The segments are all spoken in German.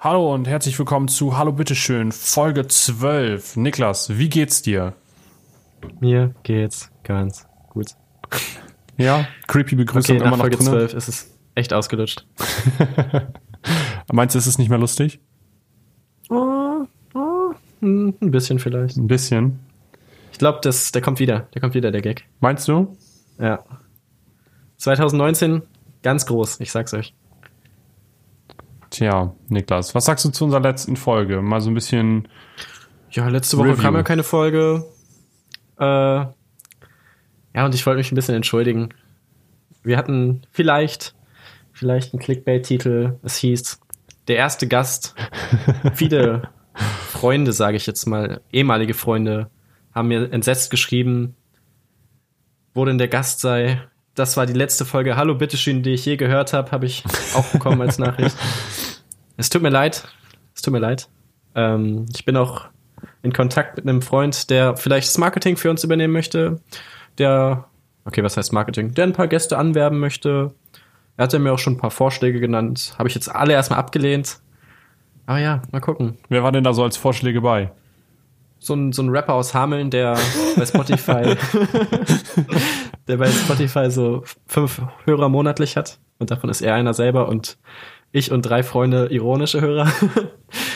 Hallo und herzlich willkommen zu Hallo Bitteschön, Folge 12. Niklas, wie geht's dir? Mir geht's ganz gut. Ja, creepy Begrüßung okay, immer nach noch Folge drin. 12 ist es echt ausgelutscht. Meinst du, ist es nicht mehr lustig? Oh, oh, ein bisschen vielleicht. Ein bisschen. Ich glaube, der kommt wieder. Der kommt wieder, der Gag. Meinst du? Ja. 2019, ganz groß, ich sag's euch. Tja, Niklas, was sagst du zu unserer letzten Folge? Mal so ein bisschen. Ja, letzte Woche Review. kam ja keine Folge. Äh, ja, und ich wollte mich ein bisschen entschuldigen. Wir hatten vielleicht, vielleicht einen Clickbait-Titel. Es hieß, der erste Gast. Viele Freunde, sage ich jetzt mal, ehemalige Freunde, haben mir entsetzt geschrieben, wo denn der Gast sei. Das war die letzte Folge Hallo Bitteschön, die ich je gehört habe, habe ich auch bekommen als Nachricht. Es tut mir leid. Es tut mir leid. Ähm, ich bin auch in Kontakt mit einem Freund, der vielleicht das Marketing für uns übernehmen möchte. Der, okay, was heißt Marketing? Der ein paar Gäste anwerben möchte. Er hatte mir auch schon ein paar Vorschläge genannt. Habe ich jetzt alle erstmal abgelehnt. Aber ja, mal gucken. Wer war denn da so als Vorschläge bei? So ein, so ein Rapper aus Hameln, der bei Spotify, der bei Spotify so fünf Hörer monatlich hat. Und davon ist er einer selber und ich und drei Freunde ironische Hörer.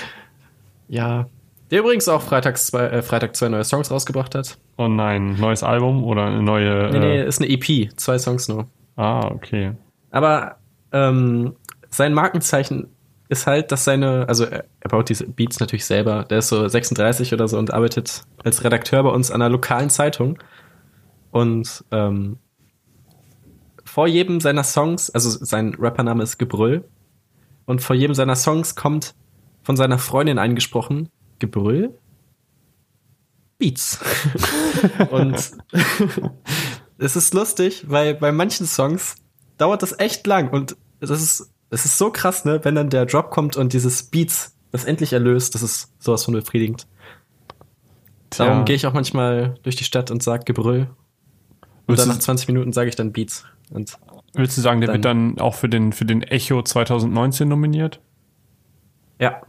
ja. Der übrigens auch freitags zwei, äh, Freitag zwei neue Songs rausgebracht hat. Oh nein, neues Album oder eine neue. Nee, nee, Äh, ist eine EP, zwei Songs nur. ah, okay. Aber ähm, sein Markenzeichen ist halt, dass seine, also er, er baut diese Beats natürlich selber. Der ist so 36 oder so und arbeitet als Redakteur bei uns an einer lokalen Zeitung. Und ähm, vor jedem seiner Songs, also sein Rappername ist Gebrüll, und vor jedem seiner Songs kommt von seiner Freundin eingesprochen, Gebrüll? Beats. und es ist lustig, weil bei manchen Songs dauert das echt lang und das ist, es ist so krass, ne, wenn dann der Drop kommt und dieses Beats das endlich erlöst, das ist sowas von befriedigend. Tja. Darum gehe ich auch manchmal durch die Stadt und sag Gebrüll. Und dann nach 20 Minuten sage ich dann Beats. Und Willst du sagen, der Dann- wird dann auch für den, für den Echo 2019 nominiert? ja,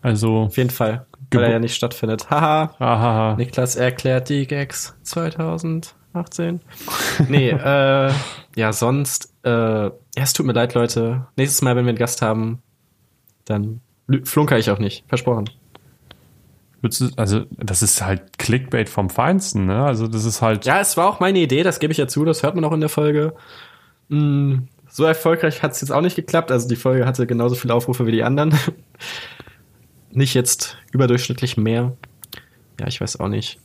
Also. auf jeden Fall. Weil er ja nicht stattfindet. Haha. Ahaha. Niklas erklärt die Gags 2018. nee, äh, ja, sonst, äh, ja, es tut mir leid, Leute. Nächstes Mal, wenn wir einen Gast haben, dann flunker ich auch nicht. Versprochen. Würdest du, also, das ist halt Clickbait vom Feinsten, ne? Also, das ist halt. Ja, es war auch meine Idee, das gebe ich ja zu, das hört man auch in der Folge. Mm, so erfolgreich hat es jetzt auch nicht geklappt. Also die Folge hatte genauso viele Aufrufe wie die anderen. nicht jetzt überdurchschnittlich mehr. Ja, ich weiß auch nicht.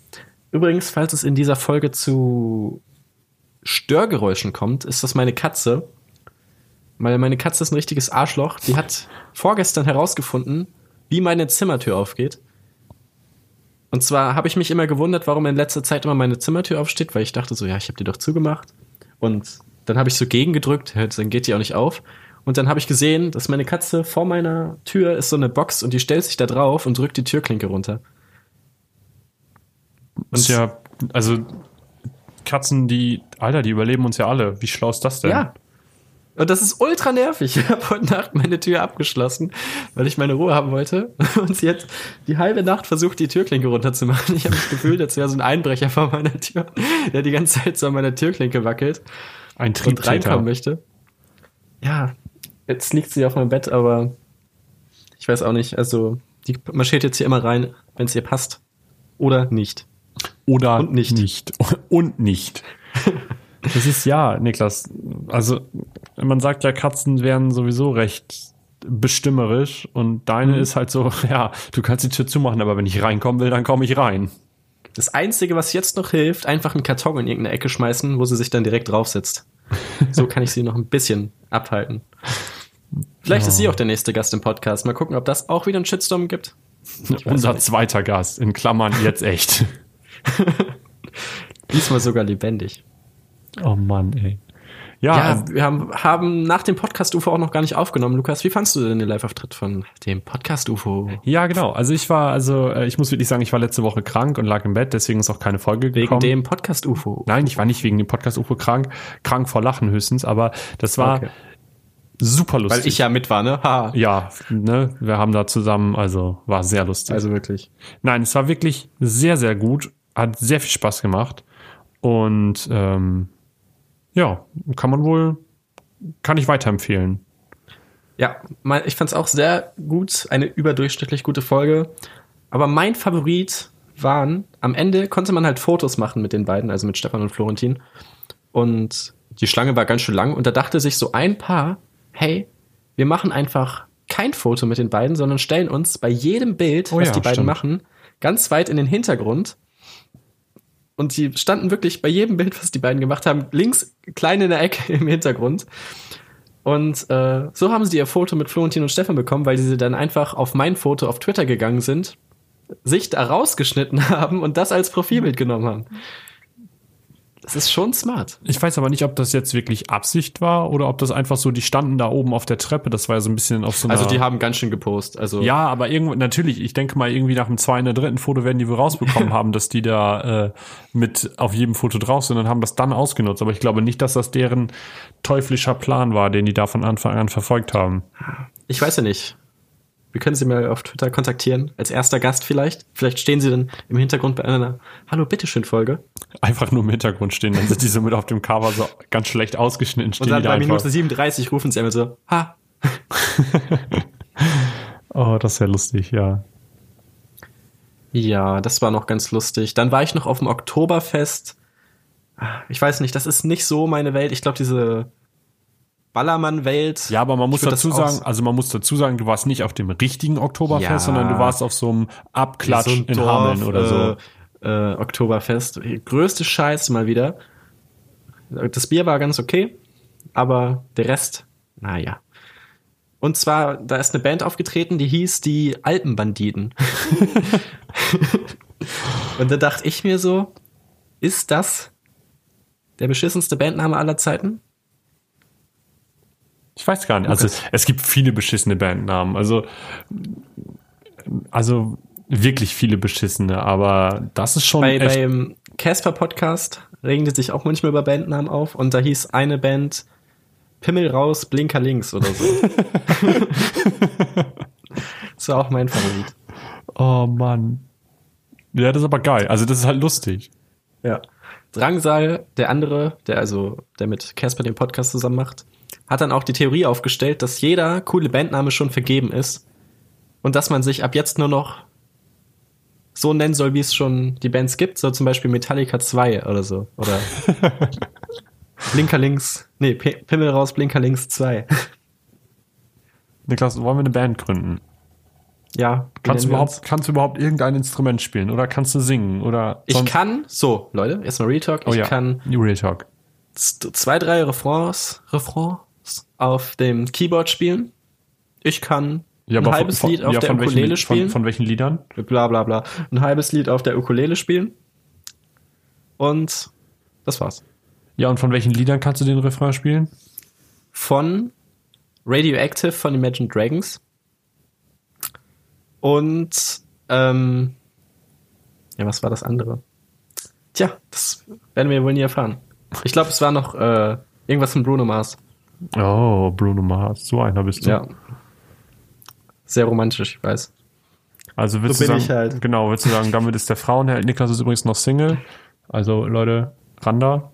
Übrigens, falls es in dieser Folge zu Störgeräuschen kommt, ist das meine Katze. Weil meine Katze ist ein richtiges Arschloch. Die hat vorgestern herausgefunden, wie meine Zimmertür aufgeht. Und zwar habe ich mich immer gewundert, warum in letzter Zeit immer meine Zimmertür aufsteht, weil ich dachte so, ja, ich habe die doch zugemacht. Und dann habe ich so gegengedrückt, dann geht die auch nicht auf. Und dann habe ich gesehen, dass meine Katze vor meiner Tür ist so eine Box und die stellt sich da drauf und drückt die Türklinke runter. ist ja, also, Katzen, die, Alter, die überleben uns ja alle. Wie schlau ist das denn? Ja. Und das ist ultra nervig. Ich habe heute Nacht meine Tür abgeschlossen, weil ich meine Ruhe haben wollte. Und sie hat die halbe Nacht versucht, die Türklinke runterzumachen. Ich habe mich gefühlt, als wäre so ein Einbrecher vor meiner Tür, der die ganze Zeit so an meiner Türklinke wackelt. Ein und reinkommen Triebtäter. möchte. Ja, jetzt liegt sie auf meinem Bett, aber ich weiß auch nicht. Also, die marschiert jetzt hier immer rein, wenn es ihr passt. Oder nicht. Oder Und nicht. nicht. Und nicht. Das ist ja, Niklas. Also, man sagt ja, Katzen wären sowieso recht bestimmerisch und deine Mhm. ist halt so, ja, du kannst die Tür zumachen, aber wenn ich reinkommen will, dann komme ich rein. Das Einzige, was jetzt noch hilft, einfach einen Karton in irgendeine Ecke schmeißen, wo sie sich dann direkt draufsetzt. So kann ich sie noch ein bisschen abhalten. Vielleicht ist sie auch der nächste Gast im Podcast. Mal gucken, ob das auch wieder einen Shitstorm gibt. Unser nicht. zweiter Gast, in Klammern jetzt echt. Diesmal sogar lebendig. Oh Mann, ey. Ja, Ja, also, wir haben, haben nach dem Podcast-UFO auch noch gar nicht aufgenommen. Lukas, wie fandst du denn den Live-Auftritt von dem Podcast-UFO? ja, genau. Also ich war, also äh, ich muss wirklich sagen, ich war letzte Woche krank und lag im Bett, deswegen ist auch keine Folge Wegen gekommen. dem Podcast-UFO. Nein, ich war nicht wegen dem Podcast UFO krank, krank vor Lachen höchstens, aber das war Okay. Super lustig. Weil ich ja mit war, ne? Ha. Ja, ne, wir haben da zusammen, also war sehr lustig. Also wirklich. Nein, es war wirklich sehr, sehr gut. Hat sehr viel Spaß gemacht. Und ähm, ja, kann man wohl, kann ich weiterempfehlen. Ja, mein, ich fand es auch sehr gut, eine überdurchschnittlich gute Folge. Aber mein Favorit waren, am Ende konnte man halt Fotos machen mit den beiden, also mit Stefan und Florentin. Und die Schlange war ganz schön lang und da dachte sich so ein Paar, hey, wir machen einfach kein Foto mit den beiden, sondern stellen uns bei jedem Bild, Oh was ja, die beiden stimmt. machen, ganz weit in den Hintergrund. Und die standen wirklich bei jedem Bild, was die beiden gemacht haben, links klein in der Ecke im Hintergrund. Und äh, so haben sie ihr Foto mit Florentin und Stefan bekommen, weil sie dann einfach auf mein Foto auf Twitter gegangen sind, sich da rausgeschnitten haben und das als Profilbild genommen haben. Das ist schon smart. Ich weiß aber nicht, ob das jetzt wirklich Absicht war oder ob das einfach so, die standen da oben auf der Treppe, das war ja so ein bisschen auf so einer. Also die haben ganz schön gepostet. Also ja, aber irgendwo, natürlich, ich denke mal, irgendwie nach dem zweiten oder dritten Foto werden die wohl rausbekommen haben, dass die da äh, mit auf jedem Foto drauf sind und haben das dann ausgenutzt. Aber ich glaube nicht, dass das deren teuflischer Plan war, den die da von Anfang an verfolgt haben. ich weiß ja nicht. Wir können sie mal auf Twitter kontaktieren, als erster Gast vielleicht. Vielleicht stehen sie dann im Hintergrund bei einer Hallo, bitteschön Folge. Einfach nur im Hintergrund stehen, dann sind die so mit auf dem Cover so ganz schlecht ausgeschnitten, Und stehen dann die da bei einfach. Minute 37 rufen sie einmal so, ha. Oh, das ist ja lustig, ja. Ja, das war noch ganz lustig. Dann war ich noch auf dem Oktoberfest. Ah, Ich weiß nicht, das ist nicht so meine Welt. Ich glaube, diese Ballermann-Welt. Ja, aber man muss dazu sagen, also man muss dazu sagen, du warst nicht auf dem richtigen Oktoberfest, Ja. sondern du warst auf so einem Abklatsch so ein in Dorf, Hameln oder so. Äh, äh, Oktoberfest. Größte Scheiß mal wieder. Das Bier war ganz okay, aber der Rest, naja. Und zwar, da ist eine Band aufgetreten, die hieß die Alpenbanditen. Und da dachte ich mir so, ist das der beschissenste Bandname aller Zeiten? Ich weiß gar nicht. Also es gibt viele beschissene Bandnamen. Also, also wirklich viele beschissene, aber das ist schon Bei, beim Casper Podcast regen die sich auch manchmal über Bandnamen auf und da hieß eine Band Pimmel raus, Blinker links oder so. das war auch mein Favorit. oh Mann. Ja, das ist aber geil. Also das ist halt lustig. Ja. Drangsal, der andere, der also, der mit Casper den Podcast zusammen macht, hat dann auch die Theorie aufgestellt, dass jeder coole Bandname schon vergeben ist und dass man sich ab jetzt nur noch so nennen soll, wie es schon die Bands gibt, so zum Beispiel Metallica 2 oder so. Oder Blinker links, nee, P Pimmel raus, Blinker links 2. Niklas, wollen wir eine Band gründen? Ja, Kannst du, überhaupt, kannst du überhaupt irgendein Instrument spielen oder kannst du singen oder Ich kann, so, Leute, erstmal Real Talk, oh, ich ja. kann Real Talk. zwei, drei Refrains, Refrains auf dem Keyboard spielen. Ich kann Ja, ein halbes von, Lied auf ja, der welchen, Ukulele Lied- spielen. Von, von welchen Liedern? bla bla bla. Ein halbes Lied auf der Ukulele spielen. Und das war's. Ja, und von welchen Liedern kannst du den Refrain spielen? Von Radioactive von Imagine Dragons. Und ähm, ja, was war das andere? Tja, das werden wir wohl nie erfahren. Ich glaube, es war noch äh, irgendwas von Bruno Mars. Oh, Bruno Mars, so einer bist du. Ja. Sehr romantisch, ich weiß. Also willst So du bin sagen, ich halt. genau, willst du sagen, damit ist der Frauenheld. Niklas ist übrigens noch Single. Also Leute, Randa.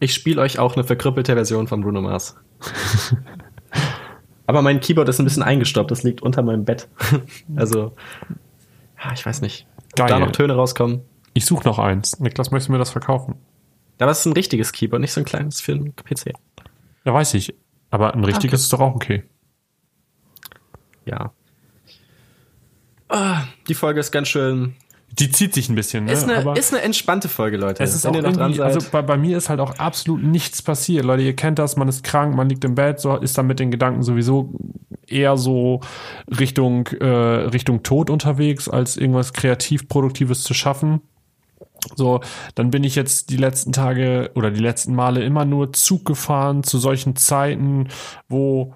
Ich spiele euch auch eine verkrüppelte Version von Bruno Mars. Aber mein Keyboard ist ein bisschen eingestoppt, das liegt unter meinem Bett. also, ja, ich weiß nicht. Ob Geil. da noch Töne rauskommen. Ich suche noch eins. Niklas, möchtest du mir das verkaufen? Aber es ist ein richtiges Keyboard, nicht so ein kleines für einen PC. Ja, weiß ich. Aber ein richtiges Okay. ist doch auch okay. Ja. Ah, die Folge ist ganz schön. Die zieht sich ein bisschen, ne? Ist eine, Aber ist eine entspannte Folge, Leute. es ist Wenn auch noch dran seid. also bei, bei mir ist halt auch absolut nichts passiert. Leute, ihr kennt das, man ist krank, man liegt im Bett, so ist dann mit den Gedanken sowieso eher so Richtung, äh, Richtung Tod unterwegs, als irgendwas kreativ Produktives zu schaffen. So, dann bin ich jetzt die letzten Tage oder die letzten Male immer nur Zug gefahren zu solchen Zeiten, wo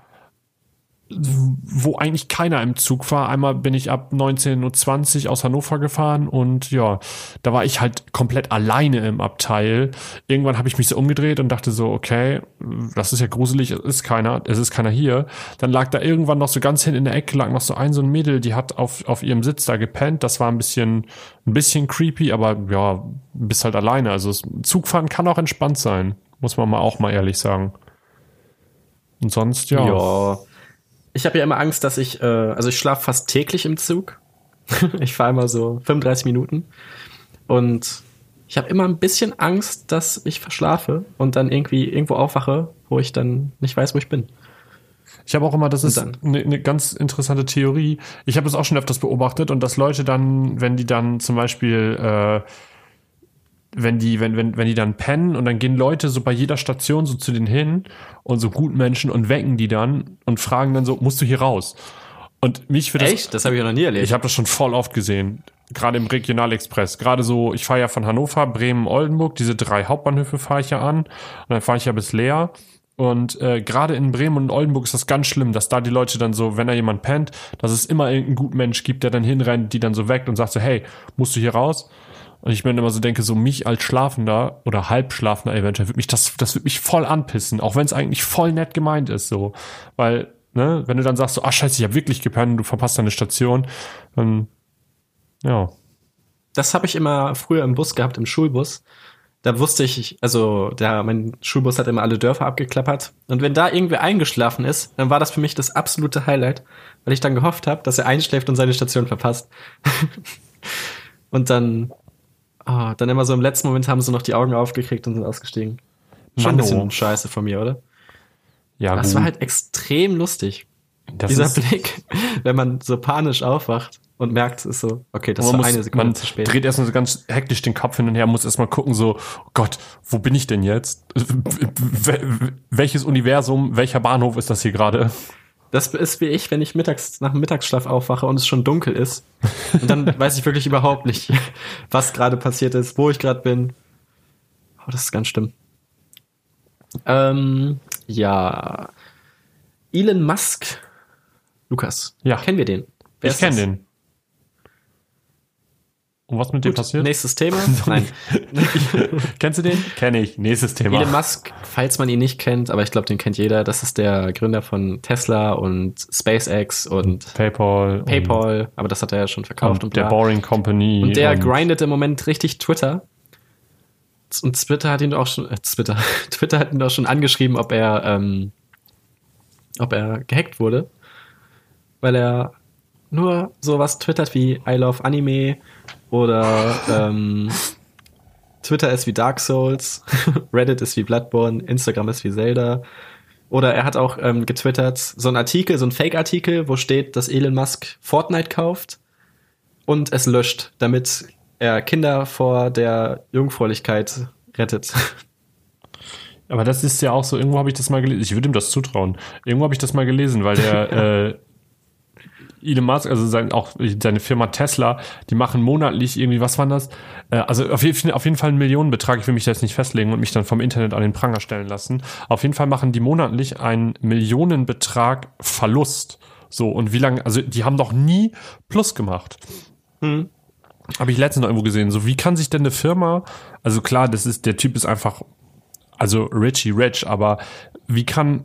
wo eigentlich keiner im Zug war. Einmal bin ich ab 19.20 Uhr aus Hannover gefahren und ja, da war ich halt komplett alleine im Abteil. Irgendwann habe ich mich so umgedreht und dachte so, okay, das ist ja gruselig, es ist keiner, es ist keiner hier. Dann lag da irgendwann noch so ganz hin in der Ecke lag noch so ein so ein Mädel, die hat auf, auf ihrem Sitz da gepennt. Das war ein bisschen, ein bisschen creepy, aber ja, bist halt alleine. Also Zugfahren kann auch entspannt sein, muss man mal auch mal ehrlich sagen. Und sonst, ja. Ja. Ich habe ja immer Angst, dass ich, äh, also ich schlafe fast täglich im Zug. ich fahre immer so 35 Minuten. Und ich habe immer ein bisschen Angst, dass ich verschlafe und dann irgendwie irgendwo aufwache, wo ich dann nicht weiß, wo ich bin. Ich habe auch immer, das ist eine ne ganz interessante Theorie. Ich habe es auch schon öfters beobachtet und dass Leute dann, wenn die dann zum Beispiel äh, wenn die, wenn, wenn, wenn die dann pennen und dann gehen Leute so bei jeder Station so zu denen hin und so Gutmenschen und wecken die dann und fragen dann so, musst du hier raus? Und mich für das. Echt? Das habe ich ja noch nie erlebt. Ich habe das schon voll oft gesehen. Gerade im Regionalexpress. Gerade so, ich fahre ja von Hannover, Bremen, Oldenburg, diese drei Hauptbahnhöfe fahre ich ja an. Und dann fahre ich ja bis Leer. Und äh, gerade in Bremen und Oldenburg ist das ganz schlimm, dass da die Leute dann so, wenn da jemand pennt, dass es immer irgendeinen guten Mensch gibt, der dann hinrennt, die dann so weckt und sagt so, hey, musst du hier raus? Und ich mir immer so denke, so mich als Schlafender oder Halbschlafender eventuell, wird mich das, das wird mich voll anpissen, auch wenn es eigentlich voll nett gemeint ist, so. Weil, ne, wenn du dann sagst so, ah scheiße, ich habe wirklich gepennt, du verpasst deine Station, dann, ja. Das habe ich immer früher im Bus gehabt, im Schulbus. Da wusste ich, also der, mein Schulbus hat immer alle Dörfer abgeklappert. Und wenn da irgendwer eingeschlafen ist, dann war das für mich das absolute Highlight, weil ich dann gehofft habe, dass er einschläft und seine Station verpasst. und dann Oh, dann immer so im letzten Moment haben sie noch die Augen aufgekriegt und sind ausgestiegen. Schon ein bisschen scheiße von mir, oder? Ja, Das gut. war halt extrem lustig. Das Dieser Blick, wenn man so panisch aufwacht und merkt, es ist so, okay, das war muss, eine Sekunde man zu spät. dreht erstmal so ganz hektisch den Kopf hin und her, muss erstmal gucken, so, oh Gott, wo bin ich denn jetzt? Welches Universum, welcher Bahnhof ist das hier gerade? Das ist wie ich, wenn ich mittags nach dem Mittagsschlaf aufwache und es schon dunkel ist. Und dann weiß ich wirklich überhaupt nicht, was gerade passiert ist, wo ich gerade bin. Oh, das ist ganz schlimm. Ähm, ja. Elon Musk. Lukas. Ja. Kennen wir den? Wer ich kenne den. Und was mit Gut, dem passiert? Nächstes Thema. Nein. Kennst du den? Kenne ich. Nächstes Thema. Elon Musk, falls man ihn nicht kennt, aber ich glaube, den kennt jeder. Das ist der Gründer von Tesla und SpaceX und PayPal. PayPal, und aber das hat er ja schon verkauft. Und, und der Boring Company. Und der und grindet im Moment richtig Twitter. Und Twitter hat ihn auch schon, äh, Twitter, Twitter hat ihn auch schon angeschrieben, ob er, ähm, ob er gehackt wurde. Weil er nur sowas twittert wie I love Anime oder ähm, Twitter ist wie Dark Souls, Reddit ist wie Bloodborne, Instagram ist wie Zelda. Oder er hat auch ähm, getwittert so ein Artikel, so ein Fake-Artikel, wo steht, dass Elon Musk Fortnite kauft und es löscht, damit er Kinder vor der Jungfräulichkeit rettet. Aber das ist ja auch so, irgendwo habe ich das mal gelesen, ich würde ihm das zutrauen. Irgendwo habe ich das mal gelesen, weil der äh, Elon Musk, also sein, auch seine Firma Tesla, die machen monatlich irgendwie, was waren das? Äh, also auf jeden, auf jeden Fall einen Millionenbetrag, ich will mich da jetzt nicht festlegen und mich dann vom Internet an den Pranger stellen lassen. Auf jeden Fall machen die monatlich einen Millionenbetrag Verlust. So, und wie lange, also die haben doch nie Plus gemacht. Hm. Habe ich letztens noch irgendwo gesehen. So, wie kann sich denn eine Firma, also klar, das ist, der Typ ist einfach, also Richie Rich, aber wie kann,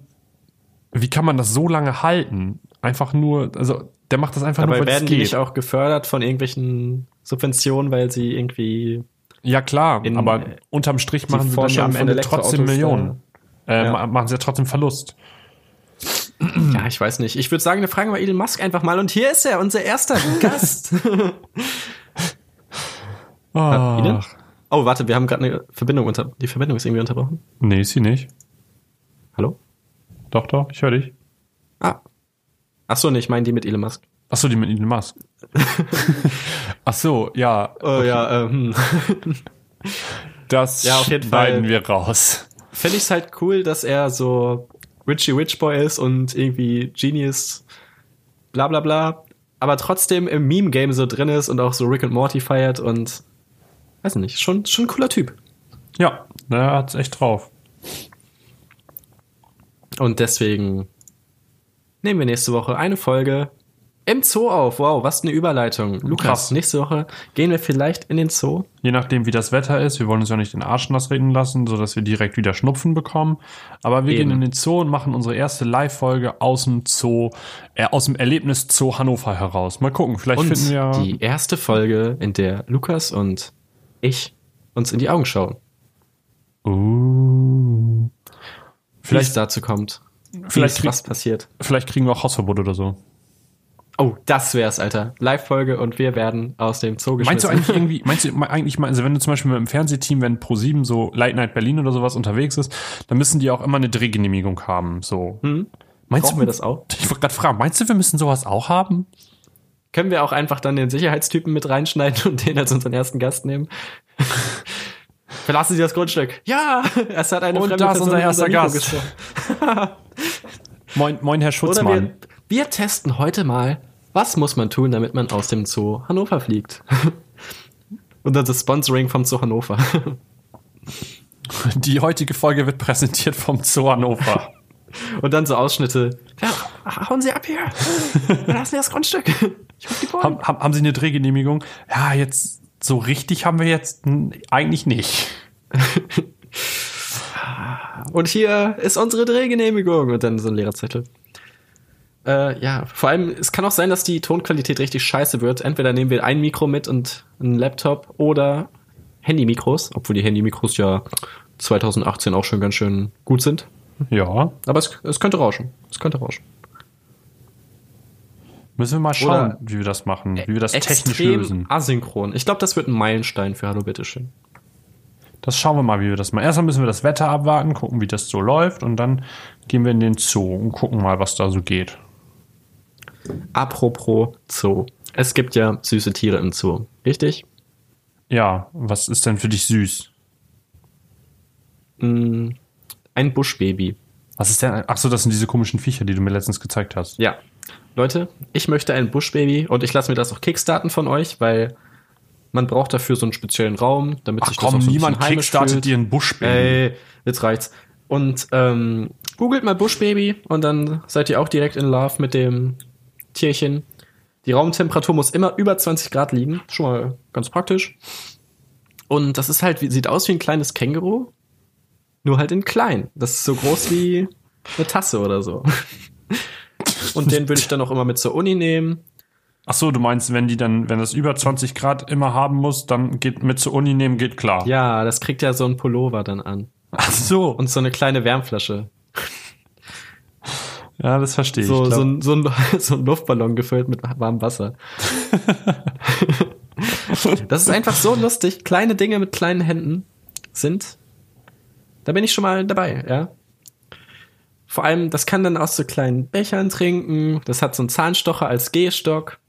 wie kann man das so lange halten? Einfach nur, also der macht das einfach Dabei nur, weil werden die nicht auch gefördert von irgendwelchen Subventionen, weil sie irgendwie. Ja, klar, in, aber unterm Strich machen sie dann ja am Ende trotzdem Millionen. Äh, ja. Machen sie ja trotzdem Verlust. Ja, ich weiß nicht. Ich würde sagen, wir fragen mal Elon Musk einfach mal. Und hier ist er, unser erster Gast. oh. oh, warte, wir haben gerade eine Verbindung unter. Die Verbindung ist irgendwie unterbrochen. Nee, ist sie nicht. Hallo? Doch, doch, ich höre dich. Ach so, ne, ich meine die mit Elon Musk. Ach so, die mit Elon Musk. Ach so, ja. Oh ja, ähm. Das ja, auf jeden schneiden Fall. wir raus. Finde ich es halt cool, dass er so Richie Rich Boy ist und irgendwie Genius, bla bla bla, aber trotzdem im Meme-Game so drin ist und auch so Rick und Morty feiert und weiß nicht, schon, schon ein cooler Typ. Ja, er hat's echt drauf. Und deswegen nehmen wir nächste Woche eine Folge im Zoo auf. Wow, was eine Überleitung. Lukas, Krass. nächste Woche gehen wir vielleicht in den Zoo. Je nachdem, wie das Wetter ist. Wir wollen uns ja nicht den Arsch nass reden lassen, sodass wir direkt wieder Schnupfen bekommen. Aber wir Eben. gehen in den Zoo und machen unsere erste Live-Folge aus dem Zoo, äh, aus dem Erlebnis Zoo Hannover heraus. Mal gucken, vielleicht Und finden wir. die erste Folge, in der Lukas und ich uns in die Augen schauen. Uh. Vielleicht, dazu kommt. Vielleicht, was passiert. vielleicht kriegen wir auch Hausverbot oder so. Oh, das wär's, Alter. Live-Folge und wir werden aus dem Zoo geschmissen. Meinst du eigentlich irgendwie, meinst du eigentlich, also wenn du zum Beispiel mit dem Fernsehteam, wenn Pro7 so Late Night Berlin oder sowas unterwegs ist, dann müssen die auch immer eine Drehgenehmigung haben, so. Hm? Meinst Brauchen du, wir das auch? Ich wollte gerade fragen, meinst du, wir müssen sowas auch haben? Können wir auch einfach dann den Sicherheitstypen mit reinschneiden und den als unseren ersten Gast nehmen? Verlassen Sie das Grundstück. Ja, es hat eine Und fremde da ist Person unser erster Gast. Moin, moin Herr Schutzmann. wir, wir testen heute mal, was muss man tun, damit man aus dem Zoo Hannover fliegt. Und dann das Sponsoring vom Zoo Hannover. Die heutige Folge wird präsentiert vom Zoo Hannover. Und dann so Ausschnitte. Ja, hauen Sie ab hier. Verlassen Sie das Grundstück. Ich die haben, haben, haben Sie eine Drehgenehmigung? Ja, jetzt so richtig haben wir jetzt eigentlich nicht. Und hier ist unsere Drehgenehmigung. Und dann so ein leerer Zettel. Äh, ja, vor allem, es kann auch sein, dass die Tonqualität richtig scheiße wird. Entweder nehmen wir ein Mikro mit und einen Laptop oder Handy-Mikros, obwohl die Handy-Mikros ja 2018 auch schon ganz schön gut sind. Ja, Aber es, es könnte rauschen. Es könnte rauschen. müssen wir mal schauen, Oder wie wir das machen, wie wir das technisch lösen. asynchron. Ich glaube, das wird ein Meilenstein für Hallo Bitteschön. Das schauen wir mal, wie wir das machen. Erstmal müssen wir das Wetter abwarten, gucken, wie das so läuft und dann gehen wir in den Zoo und gucken mal, was da so geht. Apropos Zoo. Es gibt ja süße Tiere im Zoo. Richtig? Ja, was ist denn für dich süß? Mm, ein Buschbaby. Was ist denn? Ach so, das sind diese komischen Viecher, die du mir letztens gezeigt hast. Ja. Leute, ich möchte ein Buschbaby und ich lasse mir das auch kickstarten von euch, weil man braucht dafür so einen speziellen Raum, damit Ach sich das komm, auch so ein niemand kickstartet fühlt. dir einen Buschbaby. Ey, jetzt reicht's. Und ähm, googelt mal Buschbaby und dann seid ihr auch direkt in Love mit dem Tierchen. Die Raumtemperatur muss immer über 20 Grad liegen. Schon mal ganz praktisch. Und das ist halt, sieht aus wie ein kleines Känguru. Nur halt in klein. Das ist so groß wie eine Tasse oder so. Und den würde ich dann auch immer mit zur Uni nehmen. Ach so, du meinst, wenn die dann, wenn das über 20 Grad immer haben muss, dann geht mit zur Uni nehmen, geht klar. Ja, das kriegt ja so ein Pullover dann an. Ach so. Und so eine kleine Wärmflasche. Ja, das verstehe ich. So, Ich so, ein, so, ein, so ein Luftballon gefüllt mit warmem Wasser. das ist einfach so lustig. Kleine Dinge mit kleinen Händen sind. Da bin ich schon mal dabei, ja. Vor allem, das kann dann aus so kleinen Bechern trinken. Das hat so einen Zahnstocher als Gehstock.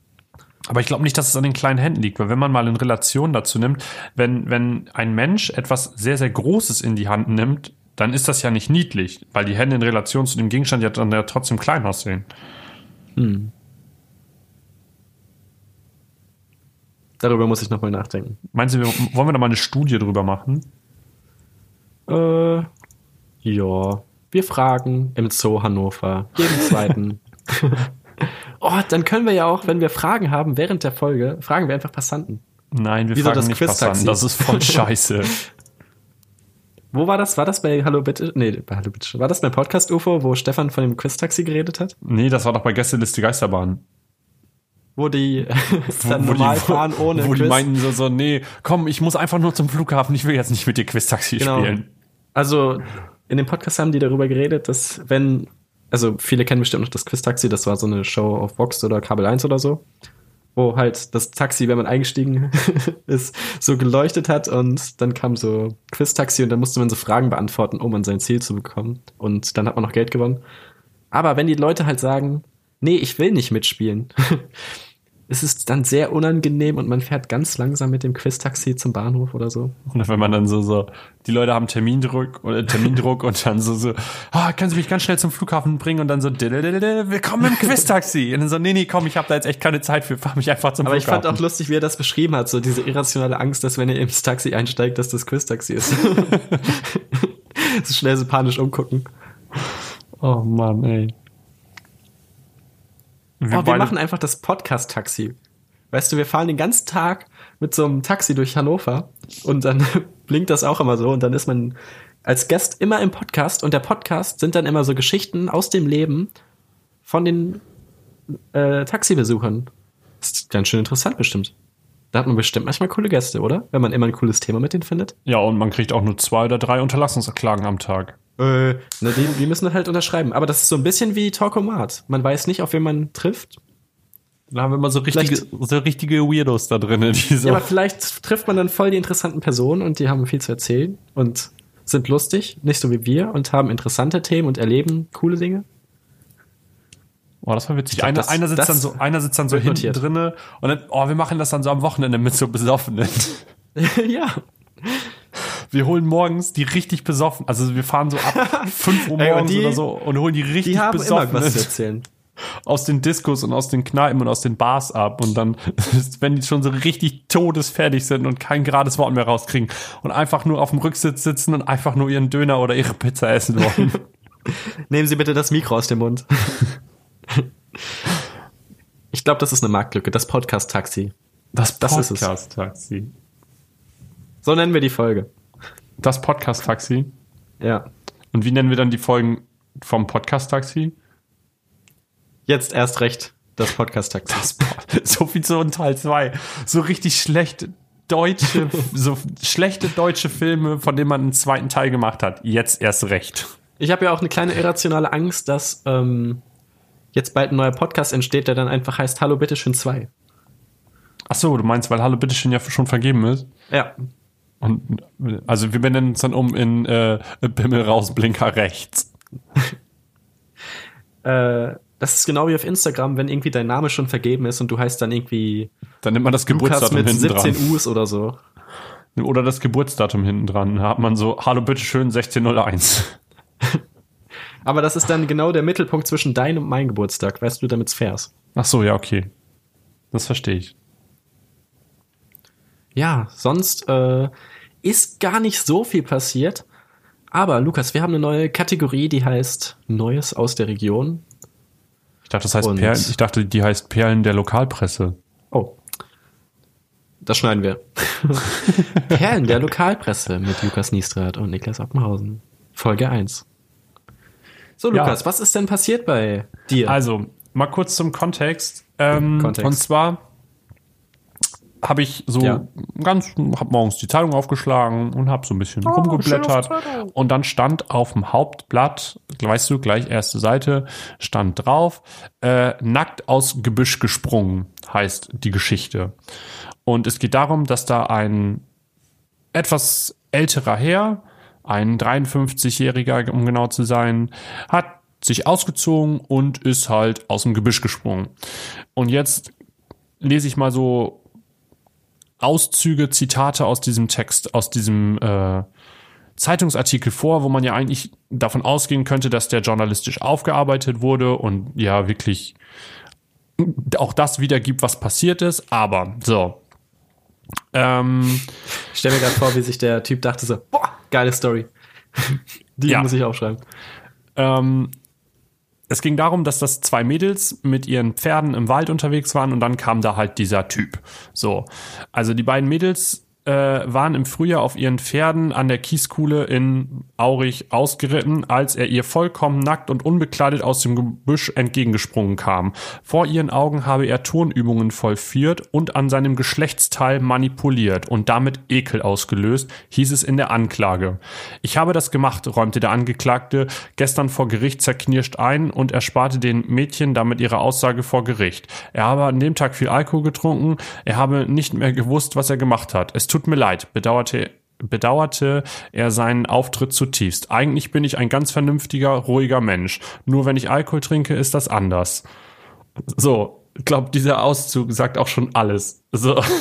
Aber ich glaube nicht, dass es an den kleinen Händen liegt, weil wenn man mal in Relation dazu nimmt, wenn, wenn ein Mensch etwas sehr, sehr Großes in die Hand nimmt, dann ist das ja nicht niedlich, weil die Hände in Relation zu dem Gegenstand ja dann ja trotzdem klein aussehen. Darüber muss ich nochmal nachdenken. Meinst du, wollen wir da mal eine Studie drüber machen? Äh, ja. Wir fragen im Zoo Hannover. Jeden zweiten. oh, dann können wir ja auch, wenn wir Fragen haben während der Folge, fragen wir einfach Passanten. Nein, wir Wieso fragen das nicht Quiz-Taxi? Passanten. Das ist voll scheiße. Wo war das? War das bei Hallo Bitte? Nee, bei Hallo Bitte. War das beim Podcast UFO, wo Stefan von dem Quiz-Taxi geredet hat? nee, das war doch bei Gästeliste Geisterbahn. Wo die dann wo normal die, fahren ohne Wo die Quiz. meinten so, so, nee, komm, ich muss einfach nur zum Flughafen, ich will jetzt nicht mit dir Quiz-Taxi Genau. spielen. Also in dem Podcast haben die darüber geredet, dass wenn, also viele kennen bestimmt noch das Quiz-Taxi, das war so eine Show auf Vox oder Kabel 1 oder so, wo halt das Taxi, wenn man eingestiegen ist, so geleuchtet hat und dann kam so Quiz-Taxi und dann musste man so Fragen beantworten, um an sein Ziel zu bekommen und dann hat man noch Geld gewonnen. Aber wenn die Leute halt sagen, nee, ich will nicht mitspielen, es ist dann sehr unangenehm und man fährt ganz langsam mit dem Quiz-Taxi zum Bahnhof oder so. Und wenn man dann so, so, die Leute haben Termindruck oder Termindruck und dann so, so, ah, können Sie mich ganz schnell zum Flughafen bringen und dann so, willkommen im Quiz-Taxi. Und dann so, nee, nee, komm, ich habe da jetzt echt keine Zeit für, fahr mich einfach zum Aber ich Flughafen. fand auch lustig, wie er das beschrieben hat, so diese irrationale Angst, dass wenn ihr ins Taxi einsteigt, dass das Quiz-Taxi ist. so schnell so panisch umgucken. oh Mann, ey. Wir, oh, wir machen einfach das Podcast-Taxi. Weißt du, wir fahren den ganzen Tag mit so einem Taxi durch Hannover und dann blinkt das auch immer so und dann ist man als Gast immer im Podcast und der Podcast sind dann immer so Geschichten aus dem Leben von den äh, Taxibesuchern. Das ist ganz schön interessant bestimmt. Da hat man bestimmt manchmal coole Gäste, oder? Wenn man immer ein cooles Thema mit denen findet. Ja, und man kriegt auch nur zwei oder drei Unterlassungsklagen am Tag. Äh, na, die, die müssen halt unterschreiben. Aber das ist so ein bisschen wie Talkomat. Man weiß nicht, auf wen man trifft. Da haben wir immer so richtige, so richtige Weirdos da drin. So ja, aber vielleicht trifft man dann voll die interessanten Personen und die haben viel zu erzählen und sind lustig, nicht so wie wir und haben interessante Themen und erleben coole Dinge. Oh, das war witzig. Glaub, einer, das, einer sitzt dann so, einer sitzt dann so hinten drinne und dann, oh, wir machen das dann so am Wochenende mit so Besoffenen. ja. Wir holen morgens die richtig besoffen. Also wir fahren so ab 5 Uhr morgens Ey, die, oder so und holen die richtig die haben besoffen. Immer was zu erzählen. Aus den Diskos und aus den Kneipen und aus den Bars ab. Und dann, wenn die schon so richtig todesfertig sind und kein gerades Wort mehr rauskriegen und einfach nur auf dem Rücksitz sitzen und einfach nur ihren Döner oder ihre Pizza essen wollen. Nehmen Sie bitte das Mikro aus dem Mund. Ich glaube, das ist eine Marktlücke, das Podcast-Taxi. Das, das Podcast-Taxi. So nennen wir die Folge. Das Podcast-Taxi? Ja. Und wie nennen wir dann die Folgen vom Podcast-Taxi? Jetzt erst recht das Podcast-Taxi. so viel zu Teil 2. So richtig schlechte deutsche, so schlechte deutsche Filme, von denen man einen zweiten Teil gemacht hat. Jetzt erst recht. Ich habe ja auch eine kleine irrationale Angst, dass ähm, jetzt bald ein neuer Podcast entsteht, der dann einfach heißt Hallo Bitteschön 2. Ach so, du meinst, weil Hallo Bitteschön ja schon vergeben ist? Ja. Und also wir benennen es dann um in äh, Bimmel raus, Blinker rechts. äh, das ist genau wie auf Instagram, wenn irgendwie dein Name schon vergeben ist und du heißt dann irgendwie dann nimmt man das Geburtsdatum mit hinten 17 dran. U's oder so. Oder das Geburtsdatum hinten dran. Da hat man so, hallo bitteschön, 1601. Aber das ist dann genau der Mittelpunkt zwischen dein und mein Geburtstag, weißt du, damit's fair ist. Ach so, ja, okay. Das verstehe ich. Ja, sonst äh, ist gar nicht so viel passiert. Aber Lukas, wir haben eine neue Kategorie, die heißt Neues aus der Region. Ich dachte, das heißt Perlen, ich dachte, die heißt Perlen der Lokalpresse. Oh. Das schneiden wir. Perlen der Lokalpresse mit Lukas Niestrat und Niklas Oppenhausen. Folge 1. So, Lukas, ja. was ist denn passiert bei dir? Also, mal kurz zum Kontext. Ähm, Kontext. Und zwar habe ich so ja. ganz, hab morgens die Zeitung aufgeschlagen und habe so ein bisschen oh, rumgeblättert. Und dann stand auf dem Hauptblatt, weißt du, gleich erste Seite, stand drauf, äh, nackt aus Gebüsch gesprungen, heißt die Geschichte. Und es geht darum, dass da ein etwas älterer Herr ein 53-Jähriger, um genau zu sein, hat sich ausgezogen und ist halt aus dem Gebüsch gesprungen. Und jetzt lese ich mal so Auszüge, Zitate aus diesem Text, aus diesem äh, Zeitungsartikel vor, wo man ja eigentlich davon ausgehen könnte, dass der journalistisch aufgearbeitet wurde und ja wirklich auch das wiedergibt, was passiert ist. Aber so. Ähm, ich stelle mir gerade vor, wie sich der Typ dachte so, boah, Geile Story. Die ja. muss ich aufschreiben. Ähm, es ging darum, dass das zwei Mädels mit ihren Pferden im Wald unterwegs waren und dann kam da halt dieser Typ. So. Also die beiden Mädels äh, waren im Frühjahr auf ihren Pferden an der Kieskuhle in Aurich ausgeritten, als er ihr vollkommen nackt und unbekleidet aus dem Gebüsch entgegengesprungen kam. Vor ihren Augen habe er Turnübungen vollführt und an seinem Geschlechtsteil manipuliert und damit Ekel ausgelöst, hieß es in der Anklage. Ich habe das gemacht, räumte der Angeklagte gestern vor Gericht zerknirscht ein und ersparte den Mädchen damit ihre Aussage vor Gericht. Er habe an dem Tag viel Alkohol getrunken, er habe nicht mehr gewusst, was er gemacht hat. Es tut mir leid, bedauerte bedauerte er seinen Auftritt zutiefst. Eigentlich bin ich ein ganz vernünftiger, ruhiger Mensch. Nur wenn ich Alkohol trinke, ist das anders. So, ich glaube, dieser Auszug sagt auch schon alles. So.